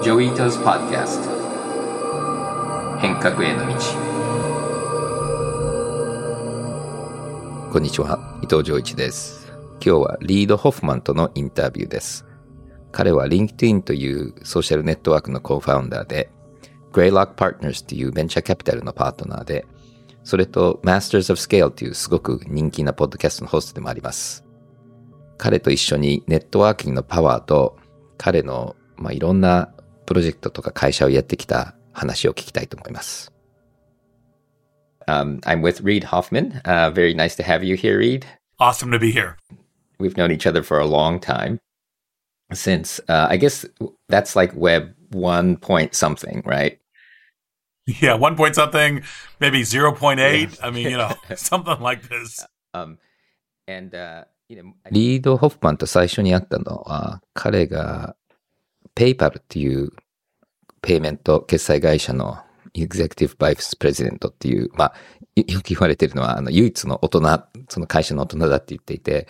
ジョイトズ・パッドキャスト変革への道こんにちは、伊藤浄一です。今日はリード・ホフマンとのインタビューです。彼は LinkedIn というソーシャルネットワークのコーファウンダーで、Greylock Partners というベンチャーキャピタルのパートナーで、それと Masters of Scale というすごく人気なポッドキャストのホストでもあります。彼と一緒にネットワーキングのパワーと彼の、まあ、いろんなプロジェクトとか会社をやってきた話を聞きたいと思います。Um, I'm with Reed Hoffman. Uh, very nice to have you here, Reed. Awesome to be here. We've known each other for a long time. Since, uh, I guess that's like web one point something, right? Yeah, one point something, maybe 0.8. I mean, you know, something like this. Um, and, uh, you know, リード・ホフマンと最初に会ったのは、彼が PayPal っていうペイメント決済会社の Executive Vice President っていう、まあ、よく言われてるのは、あの、唯一の大人、その会社の大人だって言っていて、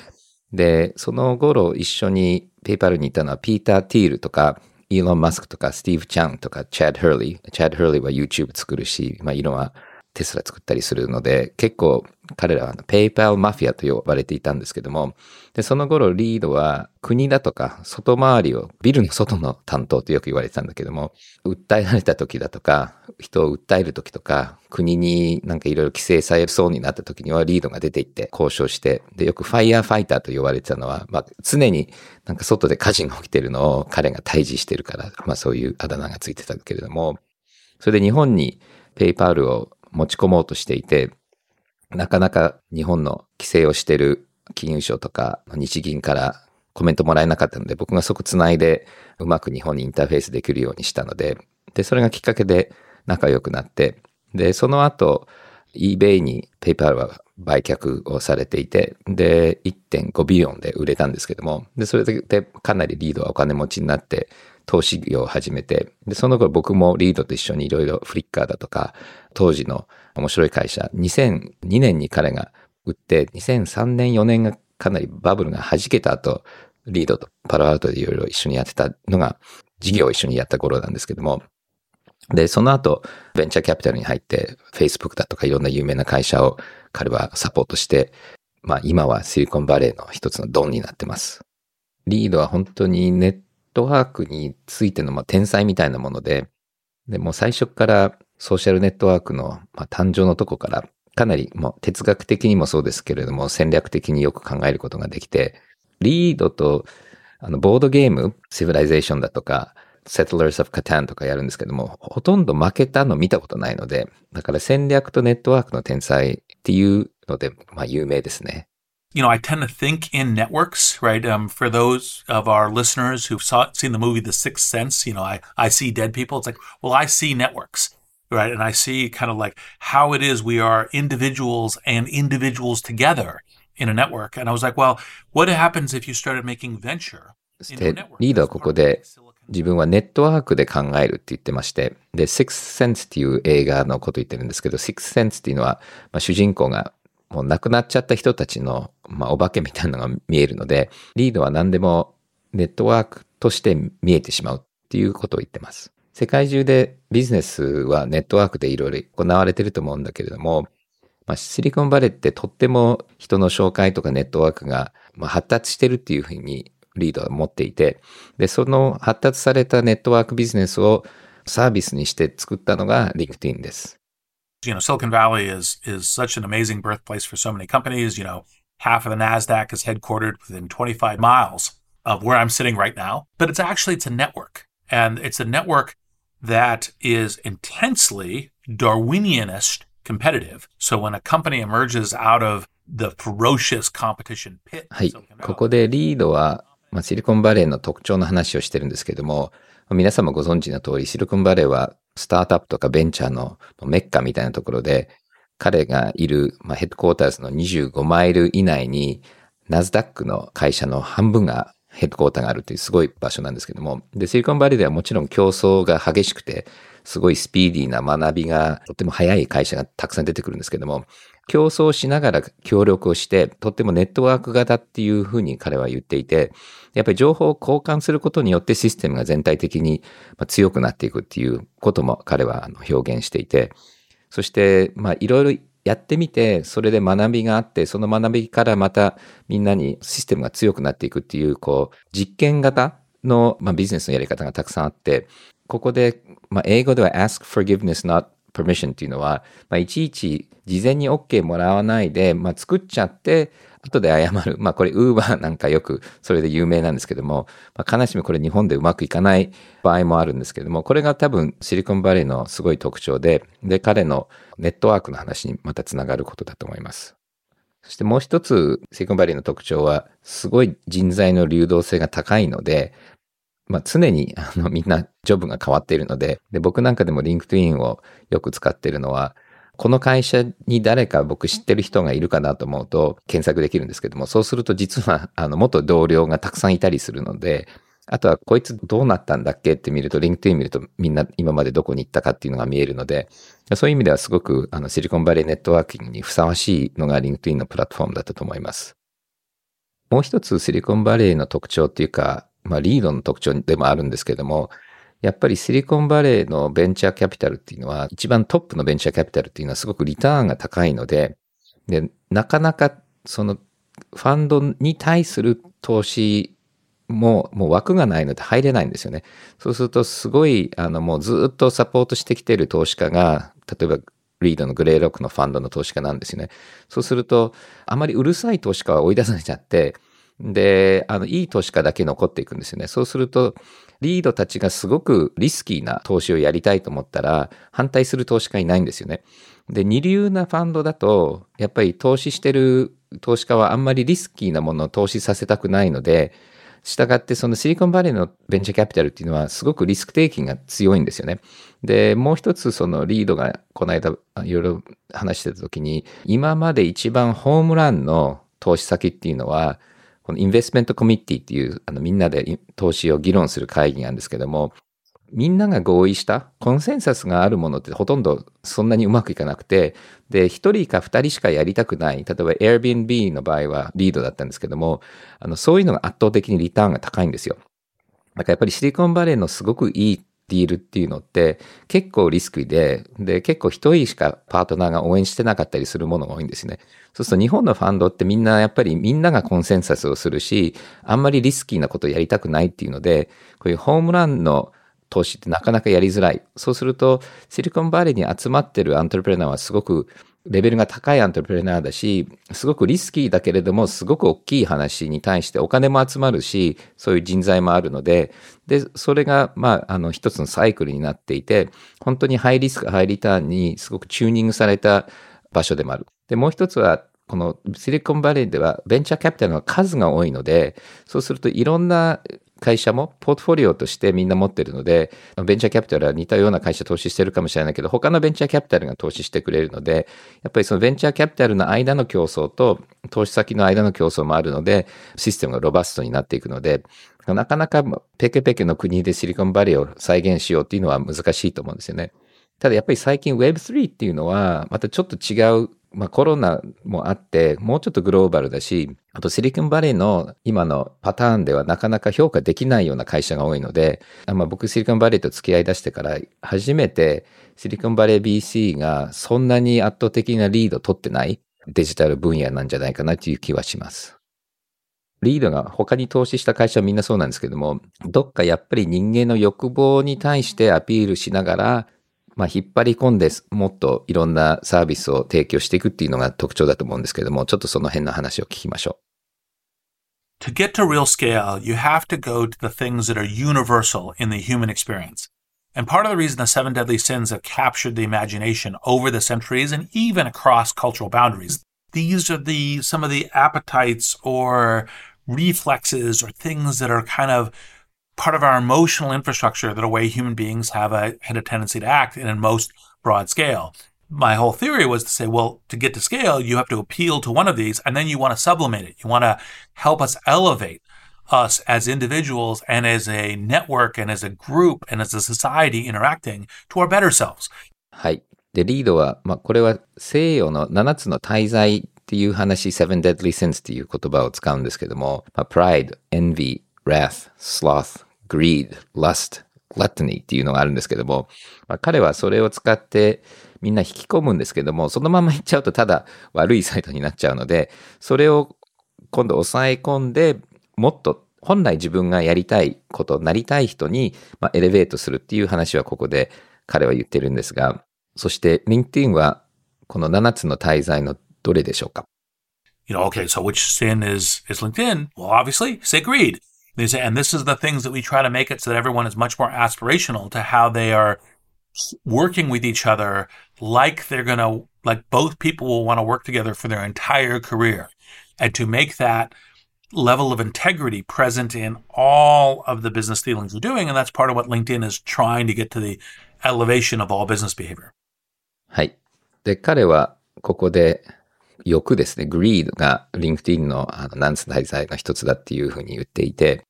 で、その頃一緒に PayPal にいたのはピーター・ティールとか、イーロン・マスクとか、スティーブ・チャンとか、チャッド・ハーリー。チャッド・ハーリーは YouTube 作るし、まあ、イーロンはテスラ作ったりするので、結構彼らはあのペイパルマフィアと呼ばれていたんですけども、で、その頃リードは国だとか外回りを、ビルの外の担当とよく言われてたんだけども、訴えられた時だとか、人を訴える時とか、国になんかいろいろ規制されそうになった時にはリードが出て行って交渉して、で、よくファイヤーファイターと呼ばれてたのは、まあ常になんか外で火事が起きてるのを彼が退治してるから、まあそういうあだ名がついてたけれども、それで日本にペイパールを持ち込もうとしていて、なかなか日本の規制をしてる金融省とか日銀からコメントもらえなかったので、僕がそこつないでうまく日本にインターフェースできるようにしたので、で、それがきっかけで仲良くなって、で、その後、eBay に PayPal は売却をされていて、で、1.5ビリオンで売れたんですけども、で、それでかなりリードはお金持ちになって、投資業を始めて、で、その後僕もリードと一緒にいろいろフリッカーだとか、当時の面白い会社、2002年に彼が売って、2003年4年がかなりバブルが弾けた後、リードとパラアウトでいろいろ一緒にやってたのが、事業を一緒にやった頃なんですけども、で、その後、ベンチャーキャピタルに入って、Facebook だとかいろんな有名な会社を彼はサポートして、まあ今はシリコンバレーの一つのドンになってます。リードは本当にネットワークについてのまあ天才みたいなもので、でもう最初からソーシャルネットワークのまあ誕生のとこからかなりもう哲学的にもそうですけれども戦略的によく考えることができて、リードとあのボードゲーム、シビライゼーションだとか、Settlers of Catan とかやるんですけども、ほとんど負けたの見たことないので、だから戦略とネットワークの天才っていうので、まあ有名ですね。You know, I tend to think in networks, right? Um, for those of our listeners who've saw, seen the movie The Sixth Sense, you know, I, I see dead people. It's like, well, I see networks, right? And I see kind of like how it is we are individuals and individuals together in a network. And I was like, well, what happens if you started making venture そし into a て network?、リードはここで自分はネットワークで考えるって言ってまして、で、Six Sense っていう映画のこと言ってるんですけど、Six Sense っていうのは、まあ、主人公がもう亡くなっちゃった人たちの、まあ、お化けみたいなのが見えるので、リードは何でもネットワークとして見えてしまうっていうことを言ってます。世界中でビジネスはネットワークでいろいろ行われてると思うんだけれども、まあ、シリコンバレーってとっても人の紹介とかネットワークが、まあ、発達してるっていうふうにリードは持っていて、で、その発達されたネットワークビジネスをサービスにして作ったのが LinkedIn です。you know, Silicon Valley is is such an amazing birthplace for so many companies. You know, half of the Nasdaq is headquartered within 25 miles of where I'm sitting right now. But it's actually it's a network, and it's a network that is intensely Darwinianist competitive. So when a company emerges out of the ferocious competition pit, はい。Silicon こでリードは、まあ、シリコンバレーの特徴の話をしてるんですけども、皆様ご存知の通り、シリコンバレーはスタートアップとかベンチャーのメッカみたいなところで、彼がいる、まあ、ヘッドクォーターズの25マイル以内に、ナスダックの会社の半分がヘッドクォーターがあるっていうすごい場所なんですけども、で、シリコンバレーではもちろん競争が激しくて、すごいスピーディーな学びがとても早い会社がたくさん出てくるんですけども、競争しながら協力をして、とってもネットワーク型っていうふうに彼は言っていて、やっぱり情報を交換することによってシステムが全体的に強くなっていくっていうことも彼は表現していて、そして、まあいろいろやってみて、それで学びがあって、その学びからまたみんなにシステムが強くなっていくっていう、こう、実験型の、まあ、ビジネスのやり方がたくさんあって、ここで、まあ、英語では ask forgiveness not permission っていうのは、まあ、いちいち事前に OK もらわないで、まあ、作っちゃって、後で謝る。まあこれ、ウーバーなんかよくそれで有名なんですけども、まあ、必ずしもこれ日本でうまくいかない場合もあるんですけども、これが多分シリコンバレーのすごい特徴で、で、彼のネットワークの話にまたつながることだと思います。そしてもう一つ、シリコンバレーの特徴は、すごい人材の流動性が高いので、まあ、常にあの みんなジョブが変わっているのでで、僕なんかでもリンクトインをよく使っているのは、この会社に誰か僕知ってる人がいるかなと思うと検索できるんですけども、そうすると実はあの元同僚がたくさんいたりするので、あとはこいつどうなったんだっけって見ると、リンクトイン見るとみんな今までどこに行ったかっていうのが見えるので、そういう意味ではすごくあのシリコンバレーネットワーキングにふさわしいのがリンクトインのプラットフォームだったと思います。もう一つシリコンバレーの特徴っていうか、まあ、リードの特徴でもあるんですけども、やっぱりシリコンバレーのベンチャーキャピタルっていうのは、一番トップのベンチャーキャピタルっていうのはすごくリターンが高いので、で、なかなかそのファンドに対する投資ももう枠がないので入れないんですよね。そうするとすごい、あのもうずっとサポートしてきている投資家が、例えばリードのグレーロックのファンドの投資家なんですよね。そうすると、あまりうるさい投資家は追い出されちゃって、で、あの、いい投資家だけ残っていくんですよね。そうすると、リードたちがすごくリスキーな投資をやりたいと思ったら、反対する投資家いないんですよね。で、二流なファンドだと、やっぱり投資してる投資家はあんまりリスキーなものを投資させたくないので、従ってそのシリコンバレーのベンチャーキャピタルっていうのはすごくリスクテイキングが強いんですよね。で、もう一つそのリードがこの間いろいろ話してた時に、今まで一番ホームランの投資先っていうのは、このインベスメントコミッティっていう、あのみんなで投資を議論する会議なんですけども、みんなが合意したコンセンサスがあるものってほとんどそんなにうまくいかなくて、で、一人か二人しかやりたくない。例えば Airbnb の場合はリードだったんですけども、あの、そういうのが圧倒的にリターンが高いんですよ。だからやっぱりシリコンバレーのすごくいいディールっていうのって結構リスクで、で、結構一人しかパートナーが応援してなかったりするものが多いんですね。そうすると日本のファンドってみんなやっぱりみんながコンセンサスをするし、あんまりリスキーなことをやりたくないっていうので、こういうホームランの投資ってなかなかやりづらい。そうすると、シリコンバレーに集まってるアントレプレナーはすごくレベルが高いアントレプレナーだし、すごくリスキーだけれども、すごく大きい話に対してお金も集まるし、そういう人材もあるので、で、それが、まあ、あの、一つのサイクルになっていて、本当にハイリスク、ハイリターンにすごくチューニングされた場所でもある。で、もう一つは、このシリコンバレーではベンチャーキャピタルの数が多いので、そうするといろんな会社もポートフォリオとしてみんな持ってるので、ベンチャーキャピタルは似たような会社投資してるかもしれないけど、他のベンチャーキャピタルが投資してくれるので、やっぱりそのベンチャーキャピタルの間の競争と投資先の間の競争もあるので、システムがロバストになっていくので、なかなかペケペケの国でシリコンバレーを再現しようっていうのは難しいと思うんですよね。ただやっぱり最近 Web3 っていうのはまたちょっと違うまあコロナもあって、もうちょっとグローバルだし、あとシリコンバレーの今のパターンではなかなか評価できないような会社が多いので、まあ僕シリコンバレーと付き合い出してから初めてシリコンバレー BC がそんなに圧倒的なリード取ってないデジタル分野なんじゃないかなという気はします。リードが他に投資した会社はみんなそうなんですけども、どっかやっぱり人間の欲望に対してアピールしながら、まあ、引っ張り込んで、もっといろんなサービスを提供していくっていうのが特徴だと思うんですけども、ちょっとその辺の話を聞きましょう。To get to real scale, you have to go to the things that are universal in the human experience. And part of the reason the seven deadly sins have captured the imagination over the centuries and even across cultural boundaries. These are the, some of the appetites or reflexes or things that are kind of part of our emotional infrastructure that a way human beings have a, had a tendency to act in a most broad scale. My whole theory was to say, well, to get to scale, you have to appeal to one of these and then you want to sublimate it. You want to help us elevate us as individuals and as a network and as a group and as a society interacting to our better selves. はい。で、リードは、まあ、これは西洋の7つの大罪っていう話、seven deadly sins っていう言葉を使うんですけども、まあ、pride, envy, wrath, sloth, greed, lust, gluttony っていうのがあるんですけども、まあ、彼はそれを使ってみんな引き込むんですけども、そのまま言っちゃうとただ悪いサイトになっちゃうので、それを今度抑え込んで、もっと本来自分がやりたいこと、なりたい人に、まあ、エレベートするっていう話はここで彼は言ってるんですが、そして LinkedIn はこの7つの滞在のどれでしょうか？You know, okay, so which sin is, is LinkedIn? Well, obviously, say greed. They say, and this is the things that we try to make it so that everyone is much more aspirational to how they are working with each other like they're going to, like both people will want to work together for their entire career. And to make that level of integrity present in all of the business dealings you're doing. And that's part of what LinkedIn is trying to get to the elevation of all business behavior. はい。で、彼はここで欲ですね、greed が LinkedIn のあの何つ大罪の一つだっていうふうに言っていて、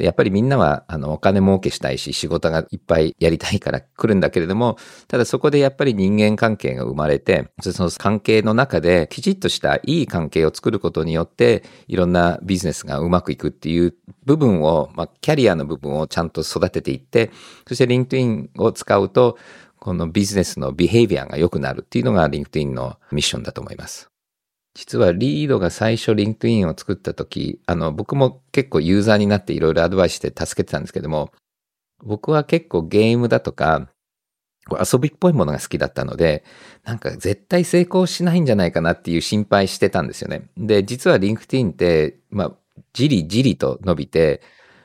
で、やっぱりみんなは、あの、お金儲けしたいし、仕事がいっぱいやりたいから来るんだけれども、ただそこでやっぱり人間関係が生まれて、その関係の中できちっとしたいい関係を作ることによって、いろんなビジネスがうまくいくっていう部分を、まあ、キャリアの部分をちゃんと育てていって、そして LinkedIn を使うと、このビジネスのビヘイビアが良くなるっていうのが LinkedIn のミッションだと思います。実はリードが最初リンクインを作った時、あの、僕も結構ユーザーになっていろいろアドバイスして助けてたんですけども、僕は結構ゲームだとか、遊びっぽいものが好きだったので、なんか絶対成功しないんじゃないかなっていう心配してたんですよね。で、実はリンクティンって、まあ、じりじりと伸びて、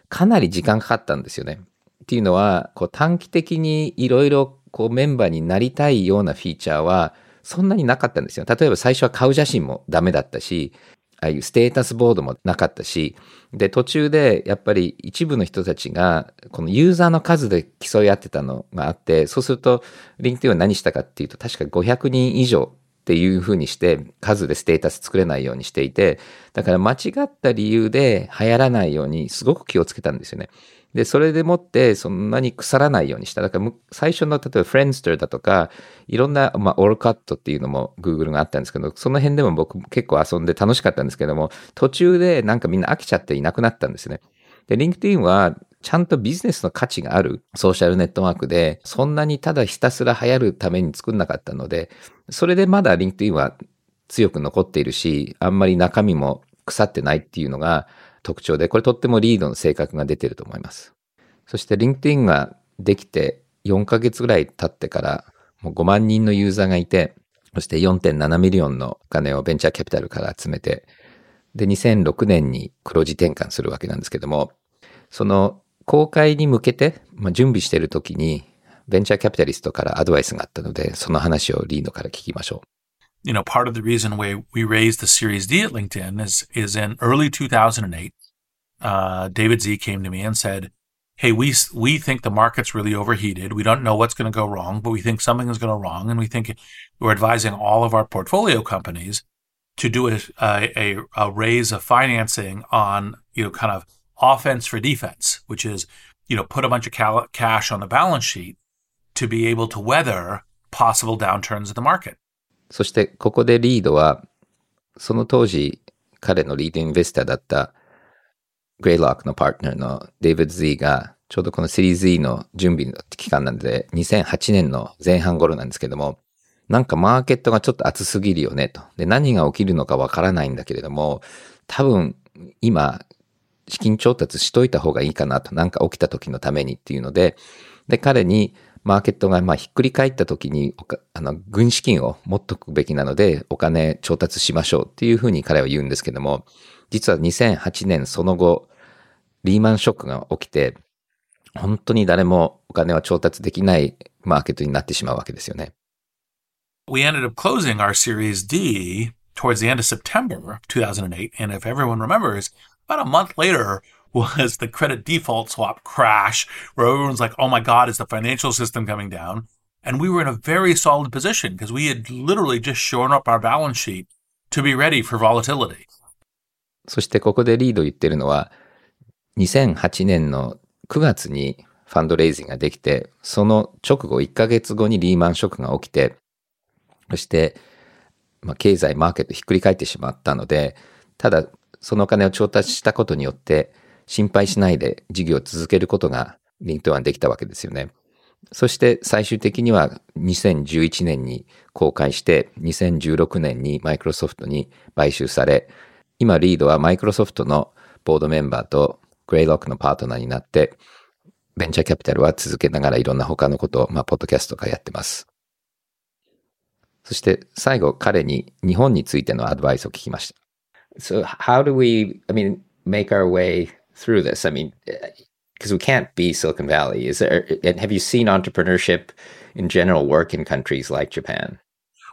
かなり時間かかったんですよね。っていうのは、こう短期的にいろいろこうメンバーになりたいようなフィーチャーは、そんなになかったんですよ。例えば最初は顔写真もダメだったし、ああいうステータスボードもなかったし、で、途中でやっぱり一部の人たちが、このユーザーの数で競い合ってたのがあって、そうすると、リンクティンは何したかっていうと、確か500人以上っていうふうにして、数でステータス作れないようにしていて、だから間違った理由で流行らないようにすごく気をつけたんですよね。で、それでもってそんなに腐らないようにした。だから最初の例えばフレンズターだとか、いろんな、まあ、オールカットっていうのも Google があったんですけど、その辺でも僕結構遊んで楽しかったんですけども、途中でなんかみんな飽きちゃっていなくなったんですね。で、LinkedIn はちゃんとビジネスの価値があるソーシャルネットワークで、そんなにただひたすら流行るために作んなかったので、それでまだ LinkedIn は強く残っているし、あんまり中身も腐ってないっていうのが、特徴で、これとってもリードの性格が出てると思います。そして LinkedIn ができて4ヶ月ぐらい経ってからもう5万人のユーザーがいて、そして4.7ミリオンのお金をベンチャーキャピタルから集めて、で、2006年に黒字転換するわけなんですけども、その公開に向けて、まあ、準備している時に、ベンチャーキャピタリストからアドバイスがあったので、その話をリードから聞きましょう。You know, part of the reason why we raised the Series D at LinkedIn is, is in early 2008, uh, David Z came to me and said, Hey, we, we think the market's really overheated. We don't know what's going to go wrong, but we think something is going to wrong. And we think we're advising all of our portfolio companies to do a, a, a raise of financing on, you know, kind of offense for defense, which is, you know, put a bunch of cal- cash on the balance sheet to be able to weather possible downturns in the market. そしてここでリードは、その当時彼のリードインベスターだったグレイロックのパートナーのデイビッド・ズーがちょうどこのシリーズ E の準備の期間なんで2008年の前半頃なんですけどもなんかマーケットがちょっと熱すぎるよねと。で、何が起きるのかわからないんだけれども、多分今資金調達しといた方がいいかなと。なんか起きた時のためにっていうので、で、彼にマーケットがまあひっくり返った時に、あの、軍資金を持っとくべきなので、お金調達しましょうっていうふうに彼は言うんですけども、実は2008年その後、リーマンショックが起きて、本当に誰もお金は調達できないマーケットになってしまうわけですよね。We ended up closing our Series D towards the end of September of 2008. And if everyone remembers, about a month later, was the credit default swap crash where everyone's like, oh my God, is the financial system coming down? And we were in a very solid position because we had literally just shown up our balance sheet to be ready for volatility. そしてここでリード言ってるのは、2008年の9月にファンドレイジングができて、その直後1ヶ月後にリーマンショックが起きて、そして、まあ、経済、マーケットひっくり返ってしまったので、ただ、そのお金を調達したことによって、心配しないで事業を続けることが LinkedIn できたわけですよね。そして最終的には2011年に公開して2016年にマイクロソフトに買収され、今リードはマイクロソフトのボードメンバーと Greylock のパートナーになって、ベンチャーキャピタルは続けながらいろんな他のことを、まあ、ポッドキャストとかやってます。そして最後彼に日本についてのアドバイスを聞きました。So how do we, I mean, make our way through this? I mean, because we can't be Silicon Valley. Is there, and have you seen entrepreneurship in general work in countries like Japan?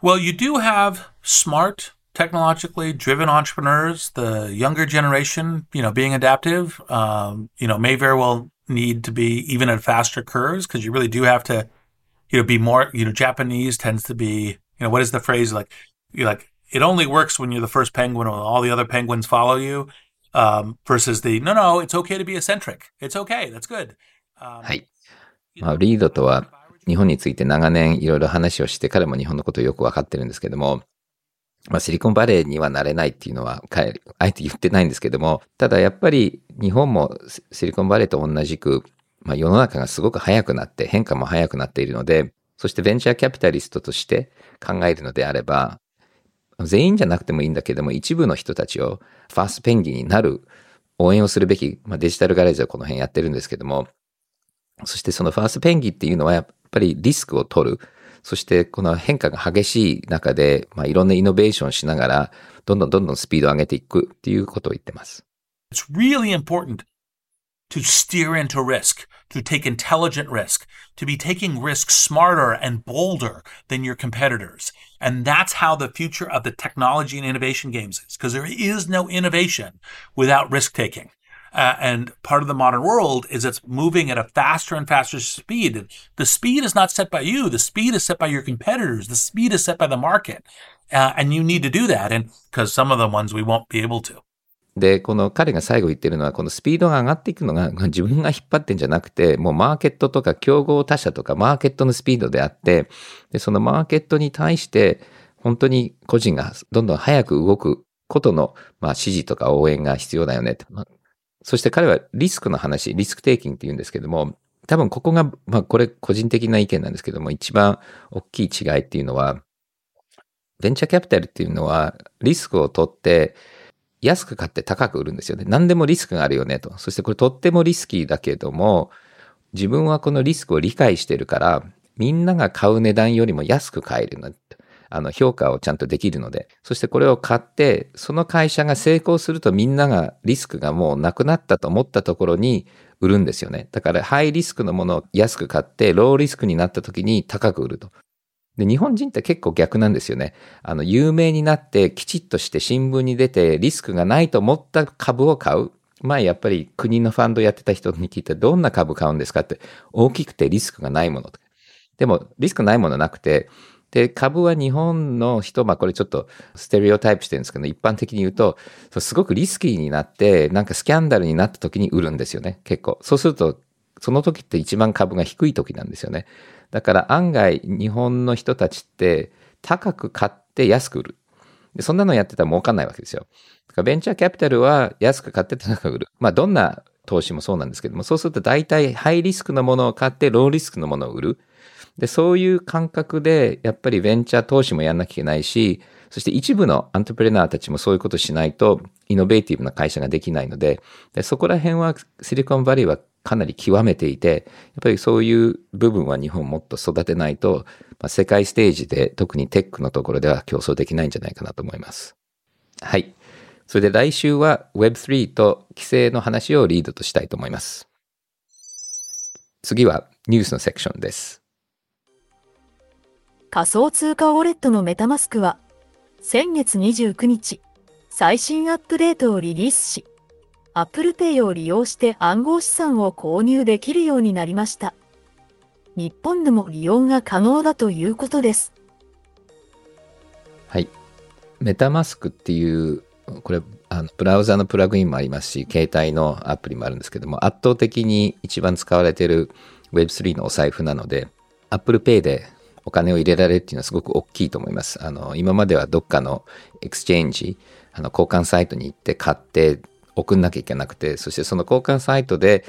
Well, you do have smart, technologically driven entrepreneurs. The younger generation, you know, being adaptive, um, you know, may very well need to be even at faster curves because you really do have to, you know, be more. You know, Japanese tends to be, you know, what is the phrase like? You're like it only works when you're the first penguin and all the other penguins follow you. Um, versus the no, no, it's okay to be eccentric. It's okay. That's good. Um, はい。まあ、リードとは日本について長年いろいろ話をして彼も日本のことをよくわかってるんですけども、まあ、シリコンバレーにはなれないっていうのは、あえて言ってないんですけども、ただやっぱり日本もシリコンバレーと同じく、まあ、世の中がすごく早くなって変化も早くなっているので、そしてベンチャーキャピタリストとして考えるのであれば、全員じゃなくてもいいんだけども、一部の人たちをファーストペンギンになる応援をするべき、まあ、デジタルガレージはこの辺やってるんですけども、そしてそのファーストペンギンっていうのはやっぱりリスクを取る。そしてこの変化が激しい中で、まあ、いろんなイノベーションしながら、どんどんどんどんスピードを上げていくっていうことを言ってます。It's really important to steer into risk. To take intelligent risk, to be taking risks smarter and bolder than your competitors. And that's how the future of the technology and innovation games is, because there is no innovation without risk taking. Uh, and part of the modern world is it's moving at a faster and faster speed. The speed is not set by you. The speed is set by your competitors. The speed is set by the market. Uh, and you need to do that. And because some of the ones we won't be able to. で、この彼が最後言ってるのは、このスピードが上がっていくのが 自分が引っ張ってんじゃなくて、もうマーケットとか競合他社とかマーケットのスピードであって、で、そのマーケットに対して、本当に個人がどんどん早く動くことの、まあ、指示とか応援が必要だよねと。そして彼はリスクの話、リスクテイキングって言うんですけども、多分ここが、まあこれ個人的な意見なんですけども、一番大きい違いっていうのは、ベンチャーキャピタルっていうのはリスクを取って、安く買って高く売るんですよね。何でもリスクがあるよねと。そしてこれとってもリスキーだけども、自分はこのリスクを理解してるから、みんなが買う値段よりも安く買えるの。あの、評価をちゃんとできるので。そしてこれを買って、その会社が成功するとみんながリスクがもうなくなったと思ったところに売るんですよね。だからハイリスクのものを安く買って、ローリスクになった時に高く売ると。で、日本人って結構逆なんですよね。あの、有名になってきちっとして新聞に出てリスクがないと思った株を買う。前やっぱり国のファンドやってた人に聞いてどんな株買うんですかって大きくてリスクがないものとか。でもリスクないものなくて、で、株は日本の人、まあこれちょっとステレオタイプしてるんですけど、一般的に言うと、すごくリスキーになって、なんかスキャンダルになった時に売るんですよね、結構。そうすると、その時って一番株が低い時なんですよね。だから案外日本の人たちって高く買って安く売る。でそんなのやってたら儲かんないわけですよ。だからベンチャーキャピタルは安く買って高く売る。まあどんな投資もそうなんですけども、そうすると大体ハイリスクのものを買ってローリスクのものを売る。で、そういう感覚でやっぱりベンチャー投資もやんなきゃいけないし、そして一部のアントプレナーたちもそういうことしないとイノベーティブな会社ができないので、でそこら辺はシリコンバリーはかなり極めていて、やっぱりそういう部分は日本もっと育てないと、まあ、世界ステージで特にテックのところでは競争できないんじゃないかなと思います。はい。それで来週は Web3 と規制の話をリードとしたいと思います。次はニュースのセクションです。仮想通貨ウォレットのメタマスクは先月29日、最新アップデートをリリースし、Apple Pay を利用して暗号資産を購入できるようになりました。日本でも利用が可能だということです。はい。メタマスクっていう、これ、あのブラウザのプラグインもありますし、携帯のアプリもあるんですけども、圧倒的に一番使われている Web3 のお財布なので、Apple Pay でお金を入れられるっていうのはすごく大きいと思います。あの、今まではどっかの exchange、あの、交換サイトに行って買って送んなきゃいけなくて、そしてその交換サイトで、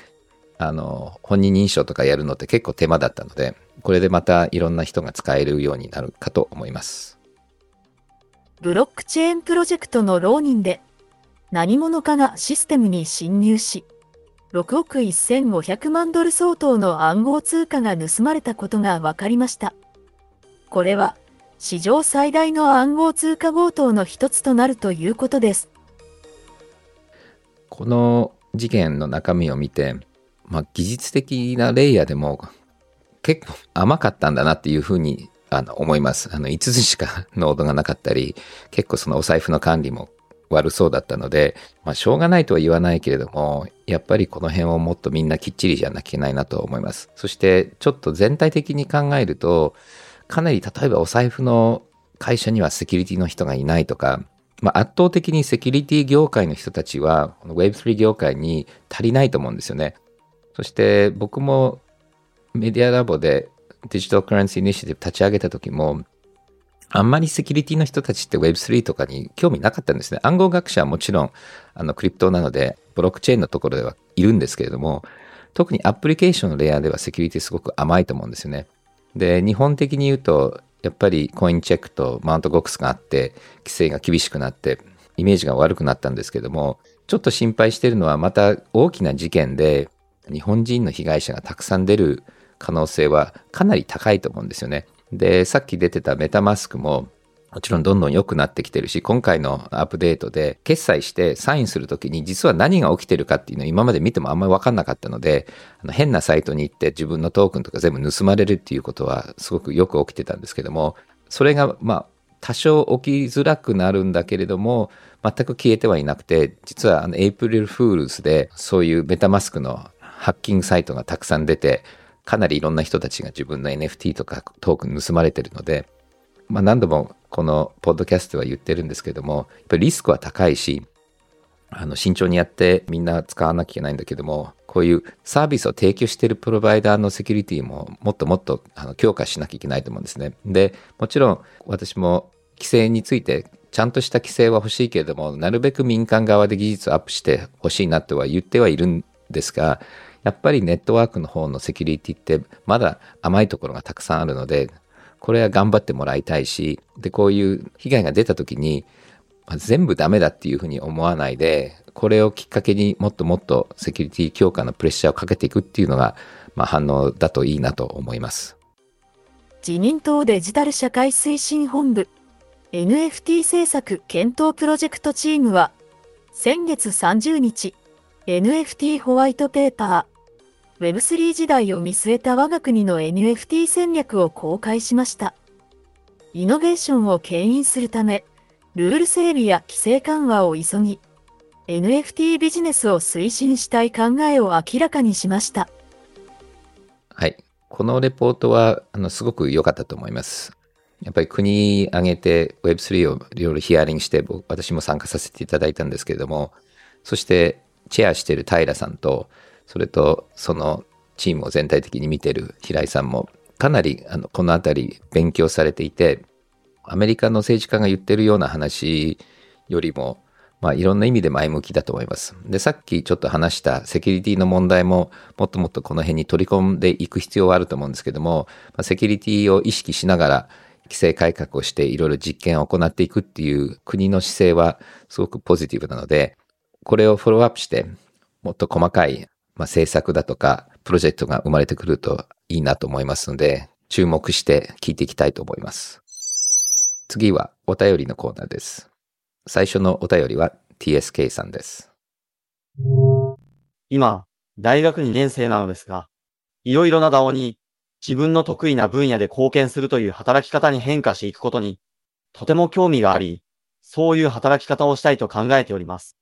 あの、本人認証とかやるのって結構手間だったので、これでまたいろんな人が使えるようになるかと思います。ブロックチェーンプロジェクトの Ronin で、何者かがシステムに侵入し、6億1500万ドル相当の暗号通貨が盗まれたことが分かりました。これは、史上最大の暗号通貨強盗の一つとなるということです。この事件の中身を見て、まあ、技術的なレイヤーでも結構甘かったんだなっていうふうにあの思います。あの5つしかノードがなかったり、結構そのお財布の管理も悪そうだったので、まあ、しょうがないとは言わないけれども、やっぱりこの辺をもっとみんなきっちりじゃなきゃいけないなと思います。そして、ちょっと全体的に考えると、かなり例えばお財布の会社にはセキュリティの人がいないとか、まあ、圧倒的にセキュリティ業界の人たちは、Web3 業界に足りないと思うんですよね。そして僕もメディアラボでデジタルカレンシーイニシティブ立ち上げた時も、あんまりセキュリティの人たちって Web3 とかに興味なかったんですね。暗号学者はもちろん、あの、クリプトなので、ブロックチェーンのところではいるんですけれども、特にアプリケーションのレイヤーではセキュリティすごく甘いと思うんですよね。で、日本的に言うと、やっぱりコインチェックとマウントボックスがあって、規制が厳しくなって、イメージが悪くなったんですけども、ちょっと心配してるのは、また大きな事件で、日本人の被害者がたくさん出る可能性はかなり高いと思うんですよね。で、さっき出てた MetaMask も、もちろんどんどん良くなってきてるし、今回のアップデートで決済してサインするときに実は何が起きてるかっていうのを今まで見てもあんまりわかんなかったので、あの変なサイトに行って自分のトークンとか全部盗まれるっていうことはすごくよく起きてたんですけども、それがまあ多少起きづらくなるんだけれども、全く消えてはいなくて、実はあの April Fools でそういう MetaMask のハッキングサイトがたくさん出て、かなりいろんな人たちが自分の NFT とかトークン盗まれてるので、まあ、何度もこのポッドキャストは言ってるんですけども、やっぱりリスクは高いし、あの慎重にやってみんな使わなきゃいけないんだけども、こういうサービスを提供しているプロバイダーのセキュリティももっともっとあの強化しなきゃいけないと思うんですね。で、もちろん私も規制についてちゃんとした規制は欲しいけれども、なるべく民間側で技術をアップしてほしいなとは言ってはいるんですが、やっぱりネットワークの方のセキュリティってまだ甘いところがたくさんあるので、これは頑張ってもらいたいし、で、こういう被害が出た時に、まあ、全部ダメだっていうふうに思わないで、これをきっかけにもっともっとセキュリティ強化のプレッシャーをかけていくっていうのが、まあ、反応だといいなと思います。自民党デジタル社会推進本部 NFT 政策検討プロジェクトチームは先月30日 NFT ホワイトペーパー Web3 時代を見据えた我が国の NFT 戦略を公開しました。イノベーションを牽引するため、ルール整備や規制緩和を急ぎ、NFT ビジネスを推進したい考えを明らかにしました。はい。このレポートは、あの、すごく良かったと思います。やっぱり国挙げて Web3 をいろいろヒアリングして、私も参加させていただいたんですけれども、そしてチェアしている平さんと、それとそのチームを全体的に見てる平井さんもかなりあのこの辺り勉強されていてアメリカの政治家が言ってるような話よりもまあいろんな意味で前向きだと思います。で、さっきちょっと話したセキュリティの問題ももっともっとこの辺に取り込んでいく必要はあると思うんですけども、まあ、セキュリティを意識しながら規制改革をしていろいろ実験を行っていくっていう国の姿勢はすごくポジティブなので、これをフォローアップしてもっと細かいまあ、政策だとか、プロジェクトが生まれてくるといいなと思いますので、注目して聞いていきたいと思います。次はお便りのコーナーです。最初のお便りは TSK さんです。今、大学2年生なのですが、いろいろな DAO に自分の得意な分野で貢献するという働き方に変化していくことに、とても興味があり、そういう働き方をしたいと考えております。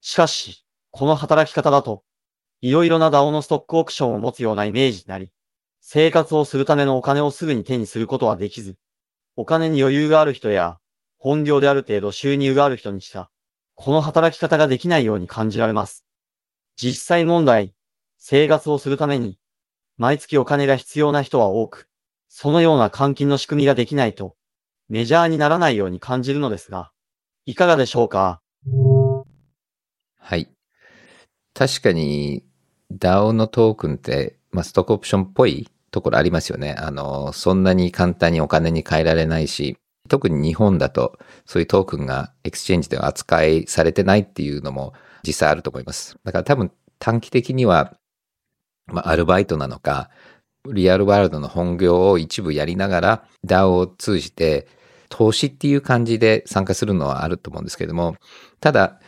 しかし、この働き方だと、いろいろな DAO のストックオプションを持つようなイメージになり、生活をするためのお金をすぐに手にすることはできず、お金に余裕がある人や、本業である程度収入がある人にしか、この働き方ができないように感じられます。実際問題、生活をするために、毎月お金が必要な人は多く、そのような換金の仕組みができないと、メジャーにならないように感じるのですが、いかがでしょうか？はい。確かに DAO のトークンって、まあ、ストックオプションっぽいところありますよね。あの、そんなに簡単にお金に変えられないし、特に日本だとそういうトークンが exchange では扱いされてないっていうのも実際あると思います。だから多分短期的には、まあ、アルバイトなのか、リアルワールドの本業を一部やりながら DAO を通じて投資っていう感じで参加するのはあると思うんですけれども、ただ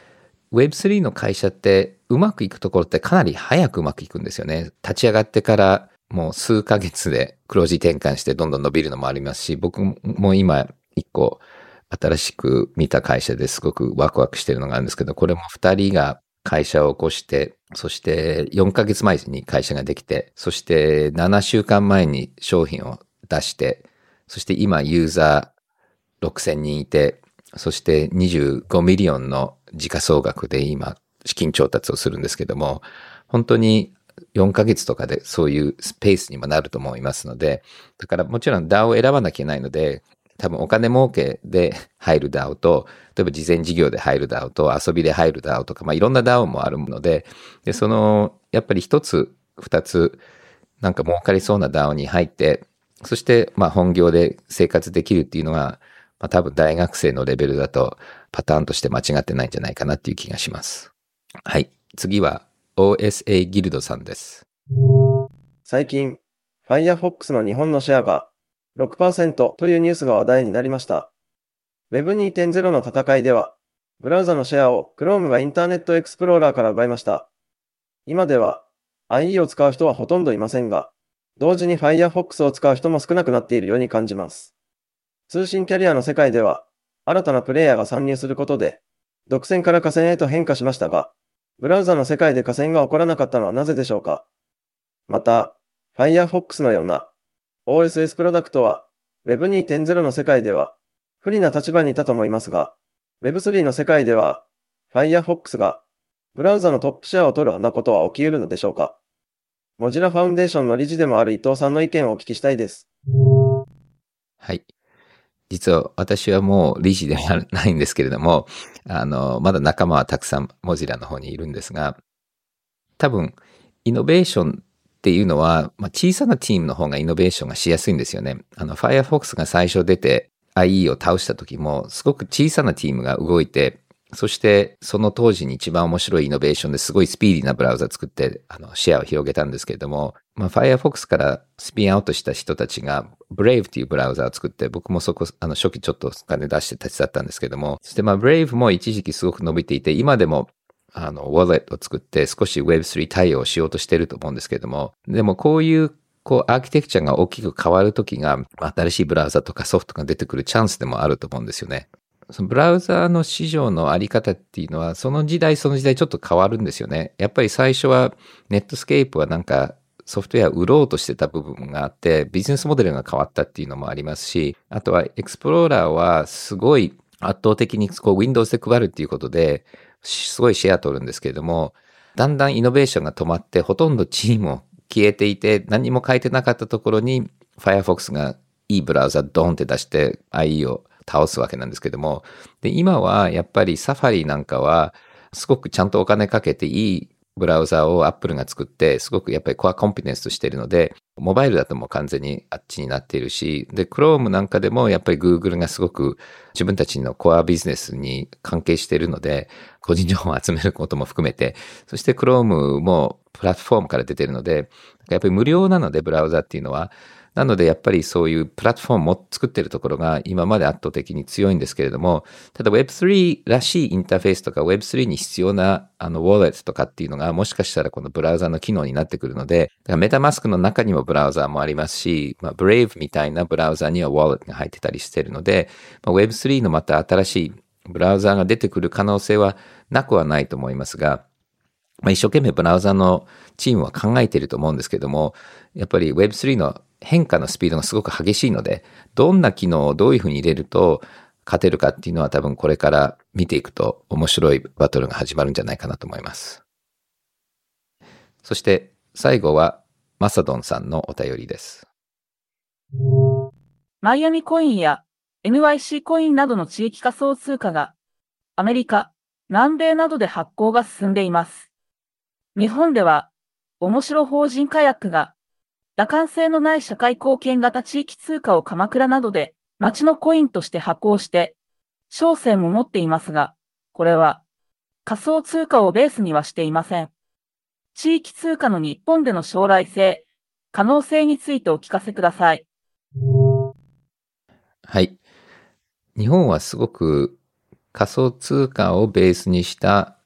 Web3 の会社ってうまくいくところってかなり早くうまくいくんですよね。立ち上がってからもう数ヶ月で黒字転換してどんどん伸びるのもありますし、僕も今一個新しく見た会社ですごくワクワクしてるのがあるんですけど、これも二人が会社を起こして、そして4ヶ月前に会社ができて、そして7週間前に商品を出して、そして今ユーザー6000人いて、そして25 million の時価総額で今資金調達をするんですけども、本当に4ヶ月とかでそういうスペースにもなると思いますので、だからもちろん DAO を選ばなきゃいけないので、多分お金儲けで入る DAO と、例えば慈善事業で入る DAO と遊びで入る DAO とか、まあいろんな DAO もあるので、で、その、やっぱり一つ、二つ、なんか儲かりそうな DAO に入って、そしてまあ本業で生活できるっていうのは、まあ多分大学生のレベルだとパターンとして間違ってないんじゃないかなっていう気がします。はい。次は OSA ギルドさんです。最近、Firefox の日本のシェアが6%というニュースが話題になりました。Web2.0 の戦いでは、ブラウザのシェアを Chrome がインターネットエクスプローラーから奪いました。今では IE を使う人はほとんどいませんが、同時に Firefox を使う人も少なくなっているように感じます。通信キャリアの世界では、新たなプレイヤーが参入することで、独占から河川へと変化しましたが、ブラウザの世界で河川が起こらなかったのはなぜでしょうか？また、Firefox のような OSS プロダクトは Web2.0 の世界では不利な立場にいたと思いますが、Web3 の世界では Firefox がブラウザのトップシェアを取るようなことは起き得るのでしょうか？モジラファウンデーションの理事でもある伊藤さんの意見をお聞きしたいです。はい。実は私はもう理事ではないんですけれども、あの、まだ仲間はたくさんモジラの方にいるんですが、多分、イノベーションっていうのは、まあ、小さなチームの方がイノベーションがしやすいんですよね。あの、Firefox が最初出て IE を倒した時も、すごく小さなチームが動いて、そしてその当時に一番面白いイノベーションですごいスピーディーなブラウザ作って、あの、シェアを広げたんですけれども、まあ、Firefox からスピンアウトした人たちが Brave っていうブラウザを作って、僕もそこ、あの、初期ちょっとお金出して手伝ったんですけども、そしてまあ Brave も一時期すごく伸びていて、今でもあの、ウォレットを作って少し Web3 対応しようとしてると思うんですけれども、でもこういう、こう、アーキテクチャが大きく変わるときが、新しいブラウザとかソフトが出てくるチャンスでもあると思うんですよね。そのブラウザーの市場のあり方っていうのは、その時代その時代ちょっと変わるんですよね。やっぱり最初は、 Netscape はなんか、ソフトウェア売ろうとしてた部分があって、ビジネスモデルが変わったっていうのもありますし、あとは Explorer はすごい圧倒的にこう Windows で配るっていうことで、すごいシェア取るんですけれども、だんだんイノベーションが止まって、ほとんどチームも消えていて、何も変えてなかったところに、Firefox がいいブラウザドンって出して IE を倒すわけなんですけども、で、今はやっぱり Safari なんかは、すごくちゃんとお金かけていいブラウザを Apple が作って、すごくやっぱりコアコンピテンスとしているので、モバイルだともう完全にあっちになっているし、で、Chrome なんかでもやっぱり Google がすごく自分たちのコアビジネスに関係しているので、個人情報を集めることも含めて、そして Chrome もプラットフォームから出ているので、やっぱり無料なので、ブラウザっていうのは、なので、やっぱりそういうプラットフォームも作ってるところが今まで圧倒的に強いんですけれども、ただ Web3 らしいインターフェースとか Web3 に必要なあのウォレットとかっていうのがもしかしたらこのブラウザの機能になってくるので、メタマスクの中にもブラウザもありますし、まあ、Brave みたいなブラウザにはウォレットが入ってたりしてるので、まあ、Web3 のまた新しいブラウザが出てくる可能性はなくはないと思いますが、まあ、一生懸命ブラウザのチームは考えていると思うんですけども、やっぱり Web3 の変化のスピードがすごく激しいので、どんな機能をどういうふうに入れると、勝てるかっていうのは多分これから見ていくと面白いバトルが始まるんじゃないかなと思います。そして最後はマサドンさんのお便りです。マイアミコインや NYC コインなどの地域仮想通貨がアメリカ、南米などで発行が進んでいます。日本では面白法人カヤックが打感性のない社会貢献型地域通貨を鎌倉などで町のコインとして発行して商船も持っていますが、これは仮想通貨をベースにはしていません。地域通貨の日本での将来性、可能性についてお聞かせください。はい。日本はすごく仮想通貨をベースにした、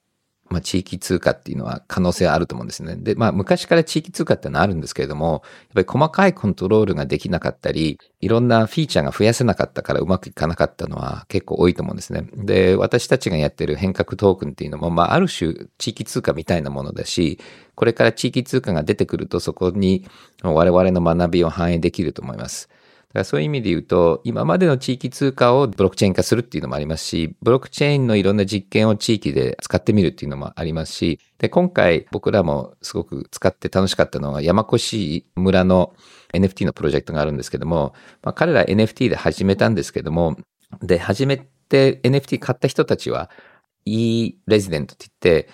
まあ、地域通貨っていうのは可能性あると思うんですね。で、まあ昔から地域通貨ってのはあるんですけれども、やっぱり細かいコントロールができなかったり、いろんなフィーチャーが増やせなかったからうまくいかなかったのは結構多いと思うんですね。で、私たちがやってる変革トークンっていうのも、まあある種地域通貨みたいなものだし、これから地域通貨が出てくるとそこに我々の学びを反映できると思います。だからそういう意味で言うと、今までの地域通貨をブロックチェーン化するっていうのもありますし、ブロックチェーンのいろんな実験を地域で使ってみるっていうのもありますし、で、今回僕らもすごく使って楽しかったのは山越村の NFT のプロジェクトがあるんですけども、まあ、彼ら NFT で始めたんですけども、で、始めて NFT 買った人たちは e レジデントって言って、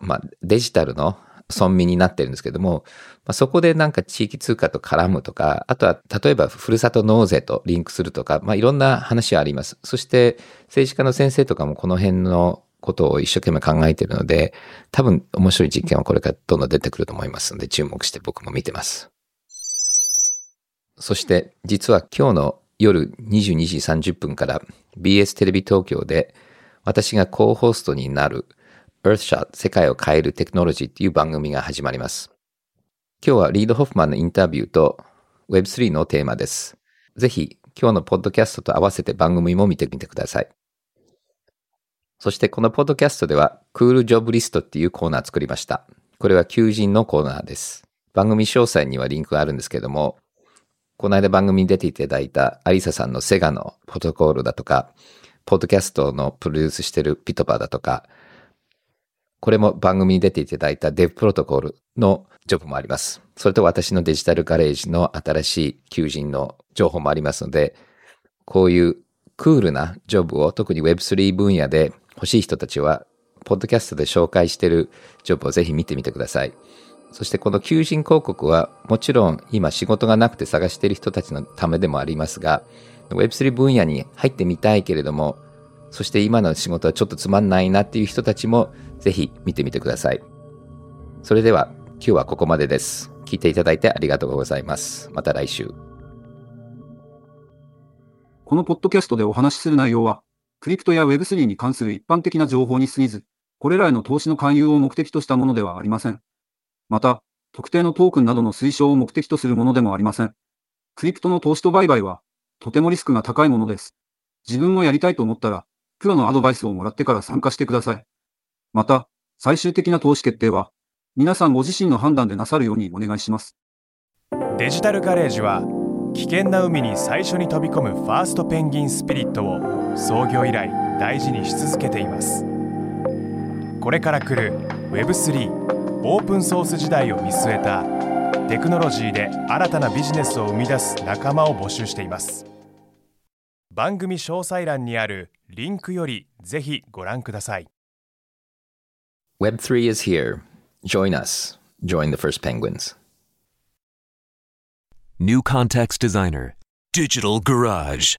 まあ、デジタルの村民になってるんですけども、まあ、そこでなんか地域通貨と絡むとか、あとは例えばふるさと納税とリンクするとか、まあ、いろんな話はあります。そして政治家の先生とかもこの辺のことを一生懸命考えているので、多分面白い実験はこれからどんどん出てくると思いますので、注目して僕も見てます。そして実は今日の夜22時30分から BS テレビ東京で私がコーホストになる Earthshot 世界を変えるテクノロジーっていう番組が始まります。今日はリード・ホフマンのインタビューと Web3 のテーマです。ぜひ今日のポッドキャストと合わせて番組も見てみてください。そしてこのポッドキャストではクールジョブリストっていうコーナー作りました。これは求人のコーナーです。番組詳細にはリンクがあるんですけども、この間番組に出ていただいたアリサさんのセガのプロトコールだとか、ポッドキャストのプロデュースしてるピトパーだとか、これも番組に出ていただいたデブプロトコルのジョブもあります。それと私のデジタルガレージの新しい求人の情報もありますので、こういうクールなジョブを特に Web3 分野で欲しい人たちは、ポッドキャストで紹介しているジョブをぜひ見てみてください。そしてこの求人広告はもちろん今仕事がなくて探している人たちのためでもありますが、Web3 分野に入ってみたいけれども、そして今の仕事はちょっとつまんないなっていう人たちもぜひ見てみてください。それでは今日はここまでです。聞いていただいてありがとうございます。また来週。このポッドキャストでお話しする内容は、クリプトや Web3 に関する一般的な情報に過ぎず、これらへの投資の勧誘を目的としたものではありません。また、特定のトークンなどの推奨を目的とするものでもありません。クリプトの投資と売買は、とてもリスクが高いものです。自分もやりたいと思ったら、プロのアドバイスをもらってから参加してください。また、最終的な投資決定は、皆さんご自身の判断でなさるようにお願いします。デジタルガレージは危険な海に最初に飛び込むファーストペンギンスピリットを創業以来大事にし続けていますこれから来る Web3 オープンソース時代を見据えたテクノロジーで新たなビジネスを生み出す仲間を募集しています番組詳細欄にあるリンクよりぜひご覧ください Web3 is here. Join us. Join the first penguins. New Context Designer. Digital Garage.